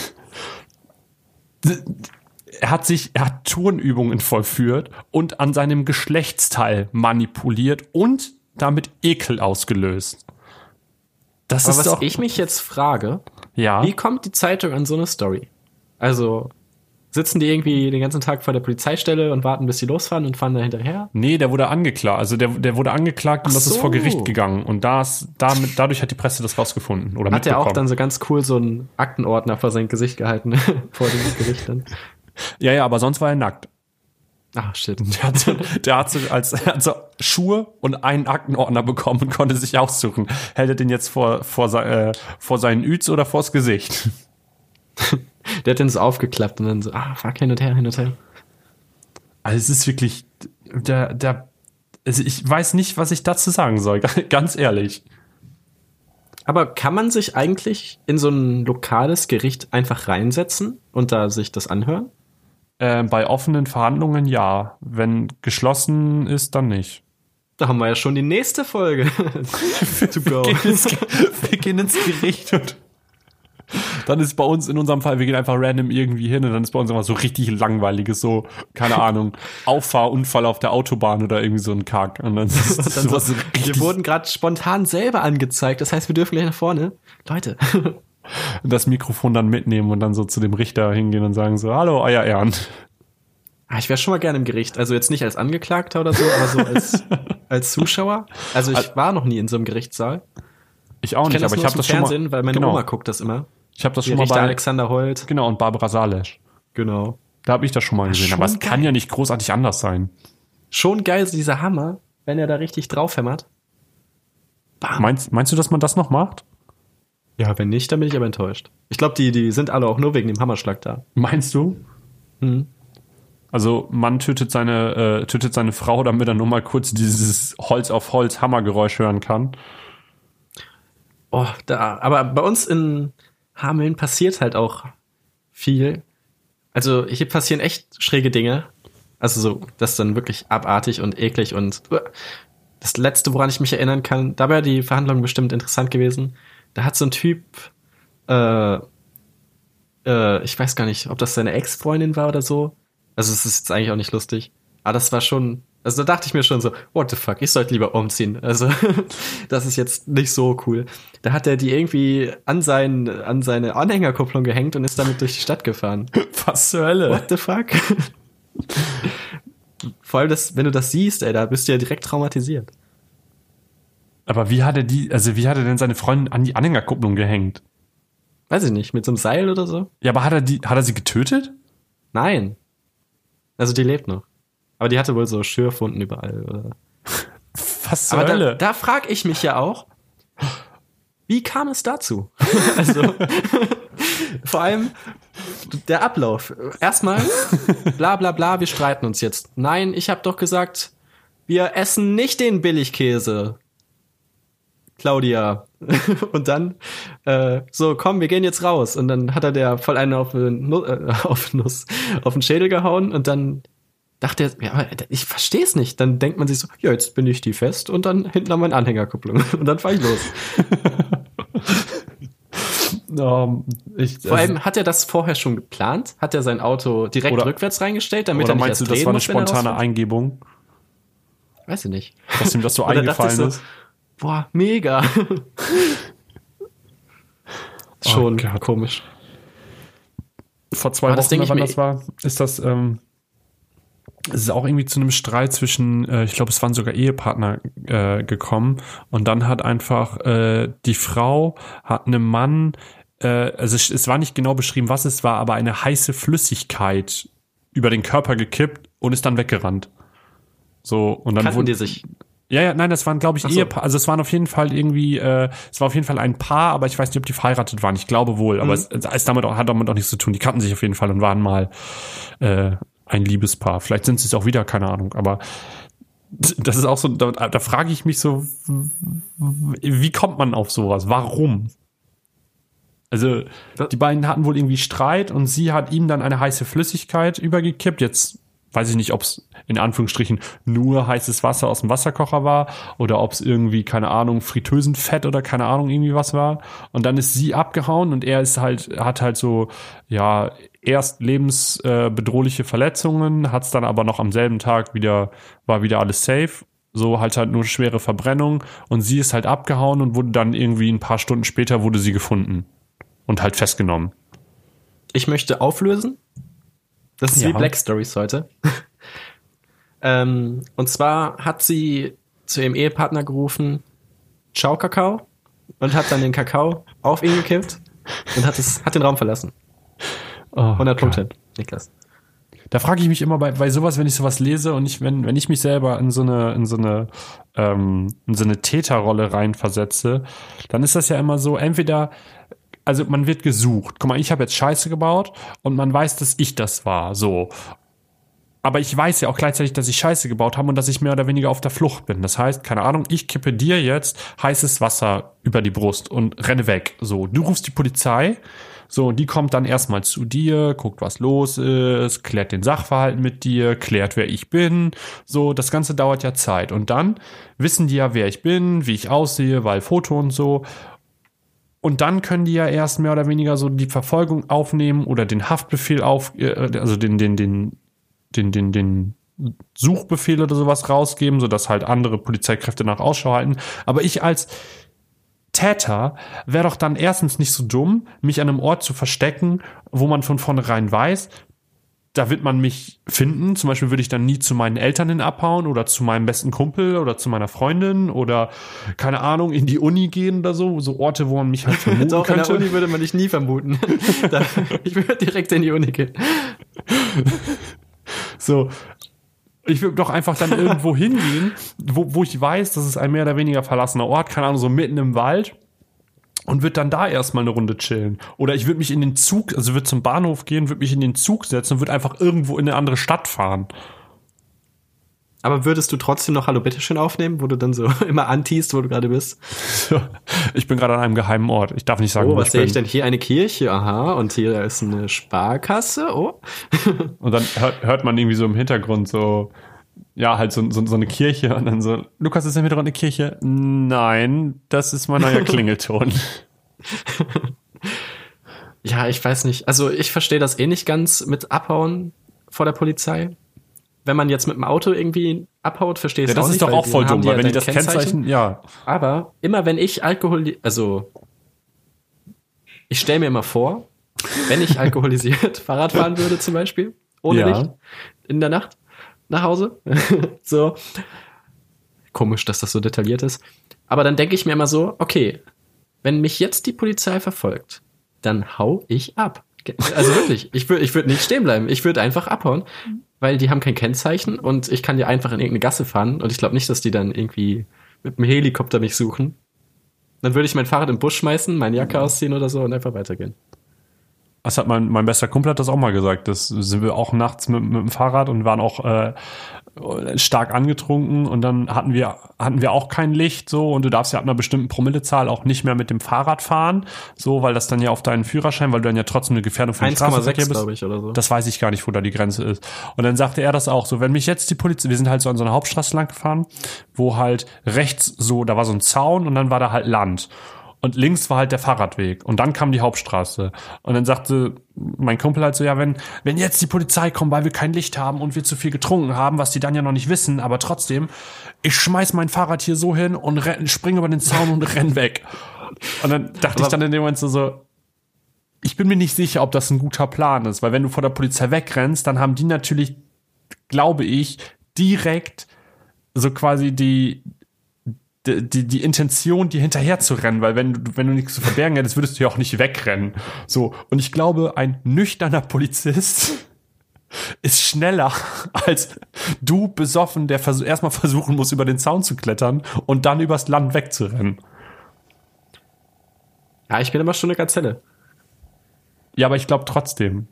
Er hat sich, er hat Turnübungen vollführt und an seinem Geschlechtsteil manipuliert und damit Ekel ausgelöst. Das Aber ist was doch, ich mich jetzt frage, ja? wie kommt die Zeitung an so eine Story? Also, sitzen die irgendwie den ganzen Tag vor der Polizeistelle und warten, bis sie losfahren und fahren da hinterher? Nee, der wurde angeklagt. Also der, der wurde angeklagt und Ach das ist so. vor Gericht gegangen. Und das, damit, dadurch hat die Presse das rausgefunden. Oder Hat er auch dann so ganz cool so einen Aktenordner vor sein Gesicht gehalten, vor dem Gericht dann? ja, ja, aber sonst war er nackt. Ach, shit. Der hat, so- der hat so als hat so Schuhe und einen Aktenordner bekommen und konnte sich aussuchen. Hält er den jetzt vor, vor, äh, vor seinen Üts oder vors Gesicht? Der hat den so aufgeklappt und dann so, ah, fuck, hin und her, hin und her. Also es ist wirklich, der, der, also ich weiß nicht, was ich dazu sagen soll, ganz ehrlich. Aber kann man sich eigentlich in so ein lokales Gericht einfach reinsetzen und da sich das anhören? Äh, bei offenen Verhandlungen ja. Wenn geschlossen ist, dann nicht. Da haben wir ja schon die nächste Folge. to go. Wir gehen, ins, wir gehen ins Gericht und dann ist bei uns in unserem Fall, wir gehen einfach random irgendwie hin und dann ist bei uns immer so richtig langweiliges, so, keine Ahnung, Auffahrunfall auf der Autobahn oder irgendwie so ein Kack. Und dann ist das Dann sowas so, wir wurden gerade spontan selber angezeigt. Das heißt, wir dürfen gleich nach vorne. Leute. das Mikrofon dann mitnehmen und dann so zu dem Richter hingehen und sagen so, hallo, euer Ehren. Ah, ich wäre schon mal gerne im Gericht. Also jetzt nicht als Angeklagter oder so, aber so als, als Zuschauer. Also ich war noch nie in so einem Gerichtssaal. Ich auch Ich nicht, das aber ich habe das schon Fernsehen, mal, weil meine genau, Oma guckt das immer. Ich habe das Die schon mal Richter bei, Alexander Holt. genau, und Barbara Salesch. Genau. Da habe ich das schon mal gesehen, aber schon es kann geil. ja nicht großartig anders sein. Schon geil, dieser Hammer, wenn er da richtig draufhämmert. Bam. Meinst, meinst du, dass man das noch macht? Ja, wenn nicht, dann bin ich aber enttäuscht. Ich glaube, die, die sind alle auch nur wegen dem Hammerschlag da. Meinst du? Hm. Also man tötet seine, äh, tötet seine Frau, damit er nur mal kurz dieses Holz auf Holz Hammergeräusch hören kann. Oh, da, aber bei uns in Hameln passiert halt auch viel. Also hier passieren echt schräge Dinge. Also so, das ist dann wirklich abartig und eklig und das letzte, woran ich mich erinnern kann, da wäre die Verhandlung bestimmt interessant gewesen. Da hat so ein Typ, äh, äh, ich weiß gar nicht, ob das seine Ex-Freundin war oder so. Also es ist jetzt eigentlich auch nicht lustig. Aber das war schon, also da dachte ich mir schon so, what the fuck, ich sollte lieber umziehen. Also das ist jetzt nicht so cool. Da hat er die irgendwie an, sein, an seine Anhängerkupplung gehängt und ist damit durch die Stadt gefahren. Was zur Hölle? What the fuck? Vor allem, das, wenn du das siehst, ey, da bist du ja direkt traumatisiert. Aber wie hat er die, also wie hat er denn seine Freundin an die Anhängerkupplung gehängt? Weiß ich nicht, mit so einem Seil oder so? Ja, aber hat er die, hat er sie getötet? Nein. Also die lebt noch. Aber die hatte wohl so Schürfwunden überall. Oder? Was zur Aber da, Hölle? da frage ich mich ja auch, wie kam es dazu? also, vor allem der Ablauf. Erstmal, bla bla bla, wir streiten uns jetzt. Nein, ich habe doch gesagt, wir essen nicht den Billigkäse. Claudia. Und dann, äh, so, komm, wir gehen jetzt raus. Und dann hat er der voll einen auf, äh, auf Nuss, auf den Schädel gehauen und dann dachte er, ja, aber ich verstehe es nicht. Dann denkt man sich so, ja, jetzt bin ich die fest und dann hinten an meine Anhängerkupplung. Und dann fahr ich los. Ähm, ich, Vor allem hat er das vorher schon geplant? Hat er sein Auto direkt Oder- rückwärts reingestellt, damit er nicht meinst du, erst das drehen war eine muss, spontane? Eingebung, Weiß ich nicht. dass ihm das so eingefallen so, ist? Boah, mega. schon Oh komisch. vor zwei Aber das Wochen, ich wann das war, ist das, ähm, es ist auch irgendwie zu einem Streit zwischen, äh, ich glaube, es waren sogar Ehepartner äh, gekommen und dann hat einfach äh, die Frau hat einem Mann, äh, also es, es war nicht genau beschrieben, was es war, aber eine heiße Flüssigkeit über den Körper gekippt und ist dann weggerannt. So und dann Kannten wurde die sich? ja, ja, nein, das waren, glaube ich, so. Ehepaar. Also es waren auf jeden Fall irgendwie, äh, es war auf jeden Fall ein Paar, aber ich weiß nicht, ob die verheiratet waren. Ich glaube wohl, Mhm. aber es, es ist damit auch, hat damit auch nichts zu tun. Die kannten sich auf jeden Fall und waren mal äh, ein Liebespaar. Vielleicht sind sie es auch wieder, keine Ahnung. Aber das ist auch so, da, da frage ich mich so, wie kommt man auf sowas? Warum? Also die beiden hatten wohl irgendwie Streit und sie hat ihm dann eine heiße Flüssigkeit übergekippt. Jetzt weiß ich nicht, ob es in Anführungsstrichen nur heißes Wasser aus dem Wasserkocher war oder ob es irgendwie, keine Ahnung, Fritteusenfett oder keine Ahnung, irgendwie was war. Und dann ist sie abgehauen und er ist halt, hat halt so, ja, erst lebensbedrohliche Verletzungen, hat es dann aber noch am selben Tag wieder, war wieder alles safe. So halt halt nur schwere Verbrennung und sie ist halt abgehauen und wurde dann irgendwie ein paar Stunden später wurde sie gefunden und halt festgenommen. Ich möchte auflösen. Das ist Ja. wie Black Stories heute. ähm, und zwar hat sie zu ihrem Ehepartner gerufen, Ciao Kakao, und hat dann den Kakao auf ihn gekippt und hat, es, hat den Raum verlassen. Oh, 100 geil. Punkte, Niklas. Da frage ich mich immer bei, bei sowas, wenn ich sowas lese und ich, wenn, wenn ich mich selber in so eine, in so eine, ähm, in so eine Täterrolle reinversetze, dann ist das ja immer so, entweder, also man wird gesucht. Guck mal, ich habe jetzt Scheiße gebaut und man weiß, dass ich das war. So. Aber ich weiß ja auch gleichzeitig, dass ich Scheiße gebaut habe und dass ich mehr oder weniger auf der Flucht bin. Das heißt, keine Ahnung, ich kippe dir jetzt heißes Wasser über die Brust und renne weg. So, du rufst die Polizei. So, und die kommt dann erstmal zu dir, guckt, was los ist, klärt den Sachverhalt mit dir, klärt, wer ich bin. So, das Ganze dauert ja Zeit. Und dann wissen die ja, wer ich bin, wie ich aussehe, weil Foto und so. Und dann können die ja erst mehr oder weniger so die Verfolgung aufnehmen oder den Haftbefehl auf, äh, also den, den, den, den, den, den Suchbefehl oder sowas rausgeben, sodass halt andere Polizeikräfte nach Ausschau halten. Aber ich als Täter wäre doch dann erstens nicht so dumm, mich an einem Ort zu verstecken, wo man von vornherein weiß, da wird man mich finden. Zum Beispiel würde ich dann nie zu meinen Eltern hin abhauen oder zu meinem besten Kumpel oder zu meiner Freundin oder keine Ahnung in die Uni gehen oder so, so Orte, wo man mich halt vermuten Doch, in könnte. der Uni würde man dich nie vermuten. ich würde direkt in die Uni gehen. So. Ich würde doch einfach dann irgendwo hingehen, wo, wo ich weiß, das ist ein mehr oder weniger verlassener Ort, keine Ahnung, so mitten im Wald und würde dann da erstmal eine Runde chillen. Oder ich würde mich in den Zug, also würde zum Bahnhof gehen, würde mich in den Zug setzen und würde einfach irgendwo in eine andere Stadt fahren. Aber würdest du trotzdem noch Hallo Bitteschön aufnehmen, wo du dann so immer antiest, wo du gerade bist? Ich bin gerade an einem geheimen Ort. Ich darf nicht sagen, Oh, wo was ich sehe ich denn hier? Eine Kirche, aha, und hier ist eine Sparkasse, oh. Und dann hört, hört man irgendwie so im Hintergrund so, ja, halt so, so, so eine Kirche und dann so, Lukas, ist im Hintergrund eine Kirche? Nein, das ist mein neuer Klingelton. Ja, ich weiß nicht. Also ich verstehe das eh nicht ganz mit Abhauen vor der Polizei. Wenn man jetzt mit dem Auto irgendwie abhaut, verstehe ich Ja, es auch das nicht. ist doch auch voll dumm, weil wenn die das Kennzeichen, ja, Aber immer wenn ich Alkohol, also ich stelle mir immer vor, wenn ich alkoholisiert Fahrrad fahren würde zum Beispiel, ohne Ja. Licht, in der Nacht nach Hause, so komisch, dass das so detailliert ist. Aber dann denke ich mir immer so, okay, wenn mich jetzt die Polizei verfolgt, dann hau ich ab. Also wirklich, ich würde ich würd nicht stehen bleiben. Ich würde einfach abhauen, weil die haben kein Kennzeichen und ich kann ja einfach in irgendeine Gasse fahren und ich glaube nicht, dass die dann irgendwie mit dem Helikopter mich suchen. Dann würde ich mein Fahrrad im Busch schmeißen, meine Jacke ausziehen oder so und einfach weitergehen. Das hat mein, mein bester Kumpel hat das auch mal gesagt. Das sind wir auch nachts mit, mit dem Fahrrad und waren auch äh, stark angetrunken und dann hatten wir hatten wir auch kein Licht so und du darfst ja ab einer bestimmten Promillezahl auch nicht mehr mit dem Fahrrad fahren, so weil das dann ja auf deinen Führerschein, weil du dann ja trotzdem eine Gefährdung für den Straßenverkehr 1,6 bist. glaube ich oder so. Das weiß ich gar nicht, wo da die Grenze ist. Und dann sagte er das auch so, wenn mich jetzt die Polizei, wir sind halt so an so einer Hauptstraße lang gefahren, wo halt rechts so, da war so ein Zaun und dann war da halt Land. Und links war halt der Fahrradweg. Und dann kam die Hauptstraße. Und dann sagte mein Kumpel halt so, ja, wenn, wenn jetzt die Polizei kommt, weil wir kein Licht haben und wir zu viel getrunken haben, was die dann ja noch nicht wissen, aber trotzdem, ich schmeiß mein Fahrrad hier so hin und renn, spring über den Zaun und renn weg. Und dann dachte ich dann in dem Moment so, so, ich bin mir nicht sicher, ob das ein guter Plan ist, weil wenn du vor der Polizei wegrennst, dann haben die natürlich, glaube ich, direkt so quasi die, die, die, die Intention, dir hinterher zu rennen, weil wenn du, wenn du nichts zu verbergen hättest, würdest du ja auch nicht wegrennen. So. Und ich glaube, ein nüchterner Polizist ist schneller als du besoffen, der vers erstmal versuchen muss, über den Zaun zu klettern und dann übers Land wegzurennen. Ja, ich bin immer schon eine Gazelle. Ja, aber ich glaube trotzdem.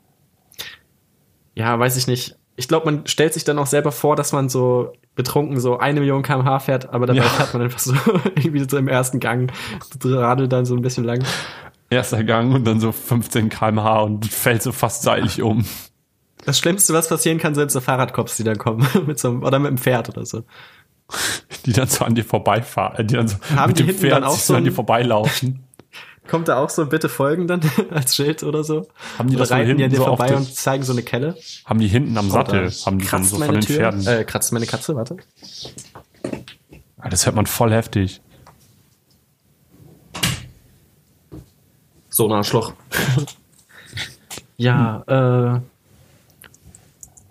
Ja, weiß ich nicht. Ich glaube, man stellt sich dann auch selber vor, dass man so betrunken so eine Million kmh fährt, aber dabei Ja. fährt man einfach so irgendwie so im ersten Gang, radelt dann so ein bisschen lang. Erster Gang und dann so 15 km/h und fällt so fast seitlich um. Das Schlimmste, was passieren kann, sind so Fahrradcops, die dann kommen. mit so einem, oder mit dem Pferd oder so. Die dann so an dir vorbeifahren, äh, die dann so Haben mit die dem Pferd dann auch so an dir vorbeilaufen. Kommt da auch so bitte folgen dann als Schild oder so? Haben die oder das reiten die an hinten dir so vorbei und zeigen so eine Kelle? Haben die hinten am Sattel, Oder haben die dann kratzt so von den Tür? Pferden. Äh, kratzt meine Katze, warte. Ah, Das hört man voll heftig. So ein Arschloch. ja, äh.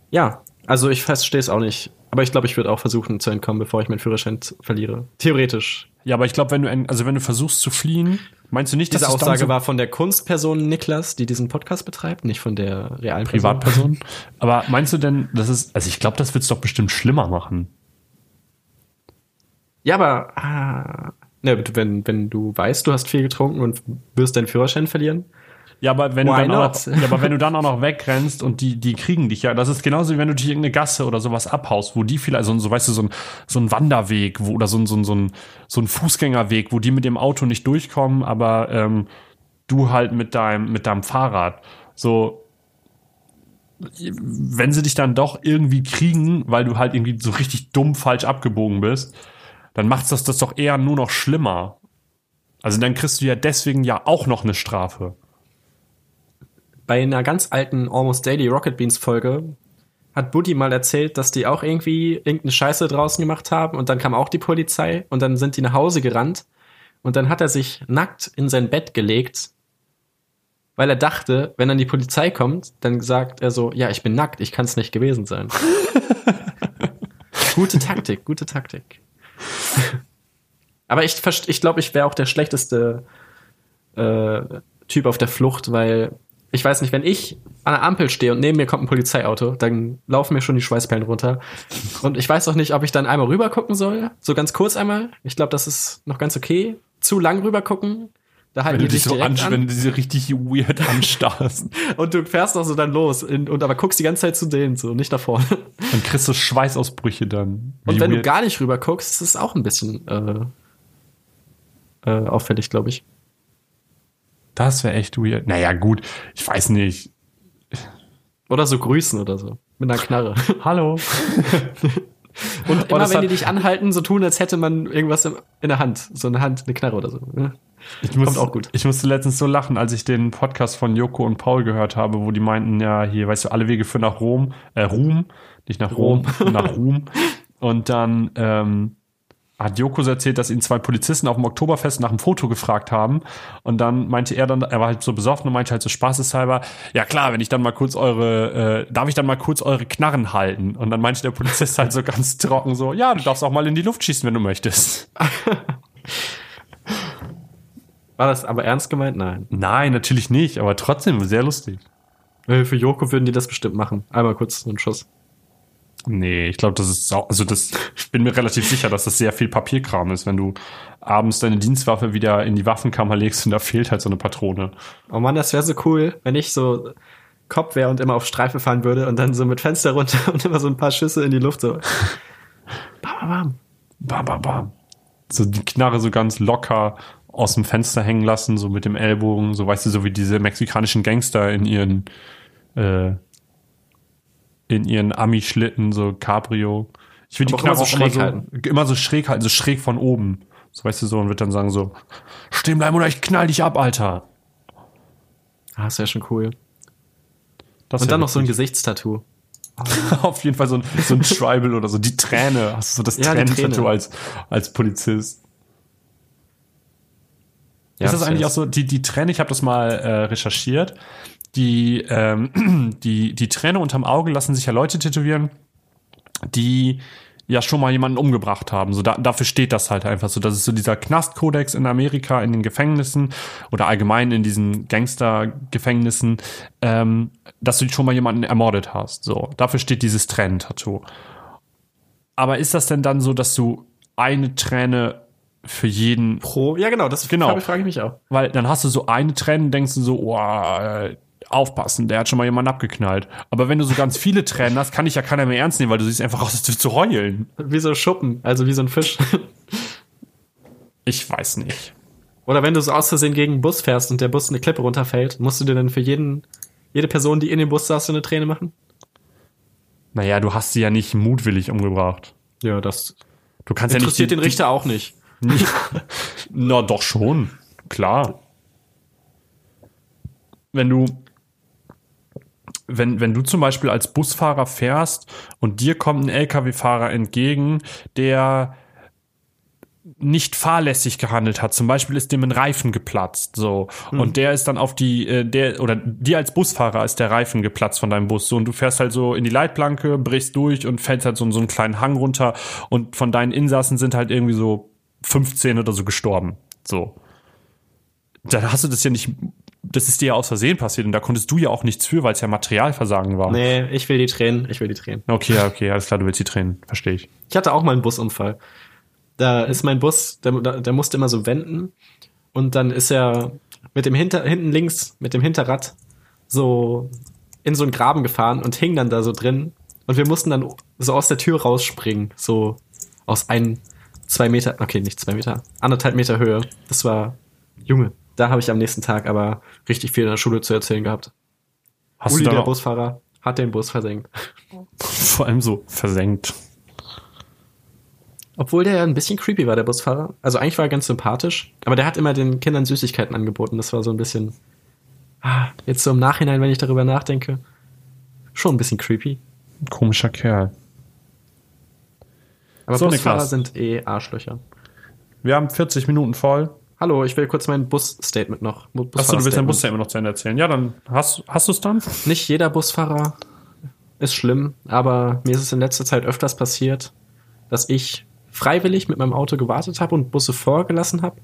Ja, also ich verstehe es auch nicht. Aber ich glaube, ich würde auch versuchen zu entkommen, bevor ich meinen Führerschein verliere. Theoretisch. Ja, aber ich glaube, wenn du, also wenn du versuchst zu fliehen, meinst du nicht, Diese es Aussage so war von der Kunstperson Niklas, die diesen Podcast betreibt, nicht von der realen Person. Privatperson? aber meinst du denn, das ist, also ich glaube, das wird's doch bestimmt schlimmer machen. Ja, aber ah, ne, wenn, wenn du weißt, du hast viel getrunken und wirst deinen Führerschein verlieren. Ja, aber wenn, du dann auch noch, ja, aber wenn du dann auch noch wegrennst und die, die kriegen dich ja, das ist genauso wie wenn du durch irgendeine Gasse oder sowas abhaust, wo die vielleicht, so, so weißt du, so ein, so ein Wanderweg wo, oder so ein, so ein, so ein, so ein Fußgängerweg, wo die mit dem Auto nicht durchkommen, aber ähm, du halt mit deinem, mit deinem Fahrrad. So, wenn sie dich dann doch irgendwie kriegen, weil du halt irgendwie so richtig dumm falsch abgebogen bist, dann macht das das doch eher nur noch schlimmer. Also dann kriegst du ja deswegen ja auch noch eine Strafe. Bei einer ganz alten Almost Daily Rocket Beans Folge hat Buddy mal erzählt, dass die auch irgendwie irgendeine Scheiße draußen gemacht haben und dann kam auch die Polizei und dann sind die nach Hause gerannt und dann hat er sich nackt in sein Bett gelegt, weil er dachte, wenn dann die Polizei kommt, dann sagt er so, ja, ich bin nackt, ich kann es nicht gewesen sein. gute Taktik, gute Taktik. Aber ich, ich glaube, ich wäre auch der schlechteste äh, Typ auf der Flucht, weil ich weiß nicht, wenn ich an der Ampel stehe und neben mir kommt ein Polizeiauto, dann laufen mir schon die Schweißperlen runter. Und ich weiß auch nicht, ob ich dann einmal rüber gucken soll, so ganz kurz einmal. Ich glaube, das ist noch ganz okay. Zu lang rüber gucken, da halten Wenn die du dich so an. wenn du diese richtig weird anstarrst, Und du fährst auch so dann los in, und aber guckst die ganze Zeit zu denen so, nicht nach vorne. dann kriegst du Schweißausbrüche dann. Und Wie wenn du weird. gar nicht rüber guckst, ist es auch ein bisschen äh, äh, auffällig, glaube ich. Das wäre echt weird. Naja, gut, ich weiß nicht. Oder so grüßen oder so. Mit einer Knarre. Hallo. Und Oh, immer das wenn die dich anhalten, so tun, als hätte man irgendwas in der Hand. So eine Hand, eine Knarre oder so. ne? Ich muss, Kommt auch gut. Ich musste letztens so lachen, als ich den Podcast von Joko und Paul gehört habe, wo die meinten, ja, hier, weißt du, alle Wege führen nach Rom, äh, Ruhm, nicht nach Rom, nach Ruhm. Und dann ähm, hat Joko so erzählt, dass ihn zwei Polizisten auf dem Oktoberfest nach einem Foto gefragt haben. Und dann meinte er dann, er war halt so besoffen und meinte halt so spaßeshalber, ja klar, wenn ich dann mal kurz eure, äh, darf ich dann mal kurz eure Knarren halten? Und dann meinte der Polizist halt so ganz trocken so, ja, du darfst auch mal in die Luft schießen, wenn du möchtest. War das aber ernst gemeint? Nein. Nein, natürlich nicht, aber trotzdem sehr lustig. Äh, Für Joko würden die das bestimmt machen. Einmal kurz so einen Schuss. Nee, ich glaube, das ist sau also das ich bin mir relativ sicher, dass das sehr viel Papierkram ist, wenn du abends deine Dienstwaffe wieder in die Waffenkammer legst und da fehlt halt so eine Patrone. Oh Mann, das wäre so cool, wenn ich so Kopf wäre und immer auf Streife fahren würde und dann so mit Fenster runter und immer so ein paar Schüsse in die Luft so. Bam, bam, bam. Bam, bam, bam. So die Knarre so ganz locker aus dem Fenster hängen lassen, so mit dem Ellbogen, so weißt du, so wie diese mexikanischen Gangster in ihren äh, in ihren Ami-Schlitten, so Cabrio. Ich würde die auch immer Knarre so auch immer schräg so, halten. immer so schräg halten, so schräg von oben. So weißt du so und wird dann sagen so, stehen bleiben oder ich knall dich ab, Alter. Ah, das wäre schon cool. Das Und dann noch so ein. Gesichtstattoo. Auf jeden Fall so ein, so ein Tribal oder so. Die Träne. Hast du so das Ja, Tränentattoo Träne. als, als Polizist? Ja, ist das das eigentlich auch wär's. so, die, die Träne, ich habe das mal äh, recherchiert, die, ähm, die, die Träne unterm Auge lassen sich ja Leute tätowieren, die ja schon mal jemanden umgebracht haben. So da, dafür steht das halt einfach so. Das ist so dieser Knastkodex in Amerika in den Gefängnissen oder allgemein in diesen Gangstergefängnissen, ähm, dass du schon mal jemanden ermordet hast. So dafür steht dieses Tränentattoo. Aber ist das denn dann so, dass du eine Träne für jeden Pro. Ja, genau, das Genau. frage frage ich mich auch. weil dann hast du so eine Träne, denkst du so, oh, äh, aufpassen, der hat schon mal jemanden abgeknallt. Aber wenn du so ganz viele Tränen hast, kann dich ja keiner mehr ernst nehmen, weil du siehst einfach aus, als würdest du heulen. Wie so Schuppen, also wie so ein Fisch. Ich weiß nicht. Oder wenn du so aus Versehen gegen einen Bus fährst und der Bus eine Klippe runterfällt, musst du dir dann für jeden, jede Person, die in dem Bus saß, so eine Träne machen? Naja, du hast sie ja nicht mutwillig umgebracht. Ja, das Du kannst ja nicht. interessiert die- den Richter auch nicht. Die, na, doch schon. Klar. Wenn du, wenn, wenn du zum Beispiel als Busfahrer fährst und dir kommt ein LKW-Fahrer entgegen, der nicht fahrlässig gehandelt hat. Zum Beispiel ist dem ein Reifen geplatzt, so. Mhm. Und der ist dann auf die, äh, der, oder dir als Busfahrer ist der Reifen geplatzt von deinem Bus. So, und du fährst halt so in die Leitplanke, brichst durch und fällst halt so, so einen kleinen Hang runter. Und von deinen Insassen sind halt irgendwie so 15 oder so gestorben. So. Da hast du das ja nicht, das ist dir ja aus Versehen passiert und da konntest du ja auch nichts für, weil es ja Materialversagen war. Nee, ich will die Tränen, ich will die Tränen. Okay, okay, alles klar, du willst die Tränen, verstehe ich. Ich hatte auch mal einen Busunfall. Da ist mein Bus, der, der musste immer so wenden und dann ist er mit dem Hinter, hinten links, mit dem Hinterrad so in so einen Graben gefahren und hing dann da so drin und wir mussten dann so aus der Tür rausspringen, so aus ein, zwei Meter, okay, nicht zwei Meter, anderthalb Meter Höhe. Das war, Junge, da habe ich am nächsten Tag aber richtig viel in der Schule zu erzählen gehabt. Hast Uli, du da der Busfahrer, hat den Bus versenkt. vor allem so versenkt? Obwohl der ja ein bisschen creepy war, der Busfahrer. Also eigentlich war er ganz sympathisch, aber der hat immer den Kindern Süßigkeiten angeboten. Das war so ein bisschen, ah, jetzt so im Nachhinein, wenn ich darüber nachdenke, schon ein bisschen creepy. Komischer Kerl. Aber So, Busfahrer Niklas. sind eh Arschlöcher. Wir haben 40 Minuten voll. Hallo, ich will kurz mein Bus-Statement noch. Bu- Achso, du willst dein. Busstatement noch zu Ende erzählen. Ja, dann hast, hast du es dann? Nicht jeder Busfahrer ist schlimm, aber mir ist es in letzter Zeit öfters passiert, dass ich freiwillig mit meinem Auto gewartet habe und Busse vorgelassen habe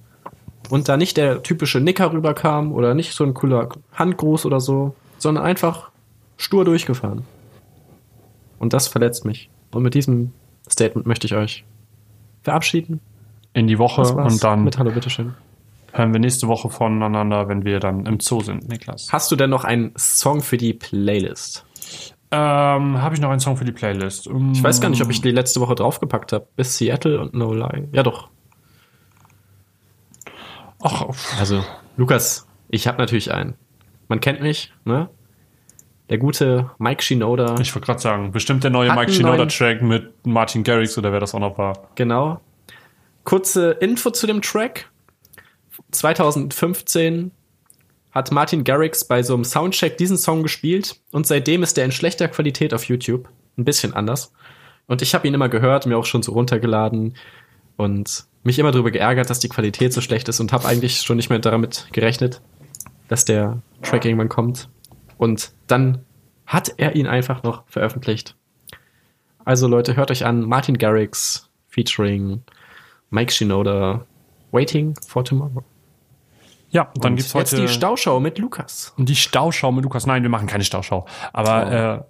und da nicht der typische Nicker rüberkam oder nicht so ein cooler Handgruß oder so, sondern einfach stur durchgefahren. Und das verletzt mich. Und mit diesem Statement möchte ich euch verabschieden. In die Woche und dann mit Hallo, bitteschön. hören wir nächste Woche voneinander, wenn wir dann im Zoo sind, Niklas. Hast du denn noch einen Song für die Playlist? Ähm, habe ich noch einen Song für die Playlist? Ähm, Ich weiß gar nicht, ob ich die letzte Woche draufgepackt habe. Bis Seattle und No Lie. Ja, doch. Ach, Also, Lukas, ich habe natürlich einen. Man kennt mich, ne? Der gute Mike Shinoda. ich wollte gerade sagen, bestimmt der neue Mike einen Shinoda neuen- Track mit Martin Garrix oder wer das auch noch war. Genau. Kurze Info zu dem Track. 2015 hat Martin Garrix bei so einem Soundcheck diesen Song gespielt und seitdem ist er in schlechter Qualität auf YouTube. Ein bisschen anders. Und ich habe ihn immer gehört, mir auch schon so runtergeladen und mich immer darüber geärgert, dass die Qualität so schlecht ist und habe eigentlich schon nicht mehr damit gerechnet, dass der Track irgendwann kommt. Und dann hat er ihn einfach noch veröffentlicht. Also Leute, hört euch an, Martin Garrix featuring Mike Shinoda, Waiting for Tomorrow. Ja, dann Und gibt's jetzt heute die Stauschau mit Lukas. die Stauschau mit Lukas. Nein, wir machen keine Stauschau. Aber Oh. äh,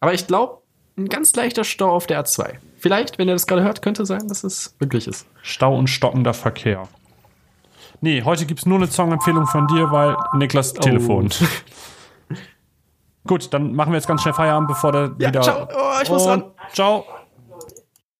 Aber ich glaube, ein ganz leichter Stau auf der A2. Vielleicht, wenn ihr das gerade hört, könnte sein, dass es wirklich ist. Stau und stockender Verkehr. Nee, heute gibt's nur eine Songempfehlung von dir, weil Niklas Telefon. Gut, dann machen wir jetzt ganz schnell Feierabend, bevor der Ja, wieder. ciao. Oh, ich muss und ran. Ciao.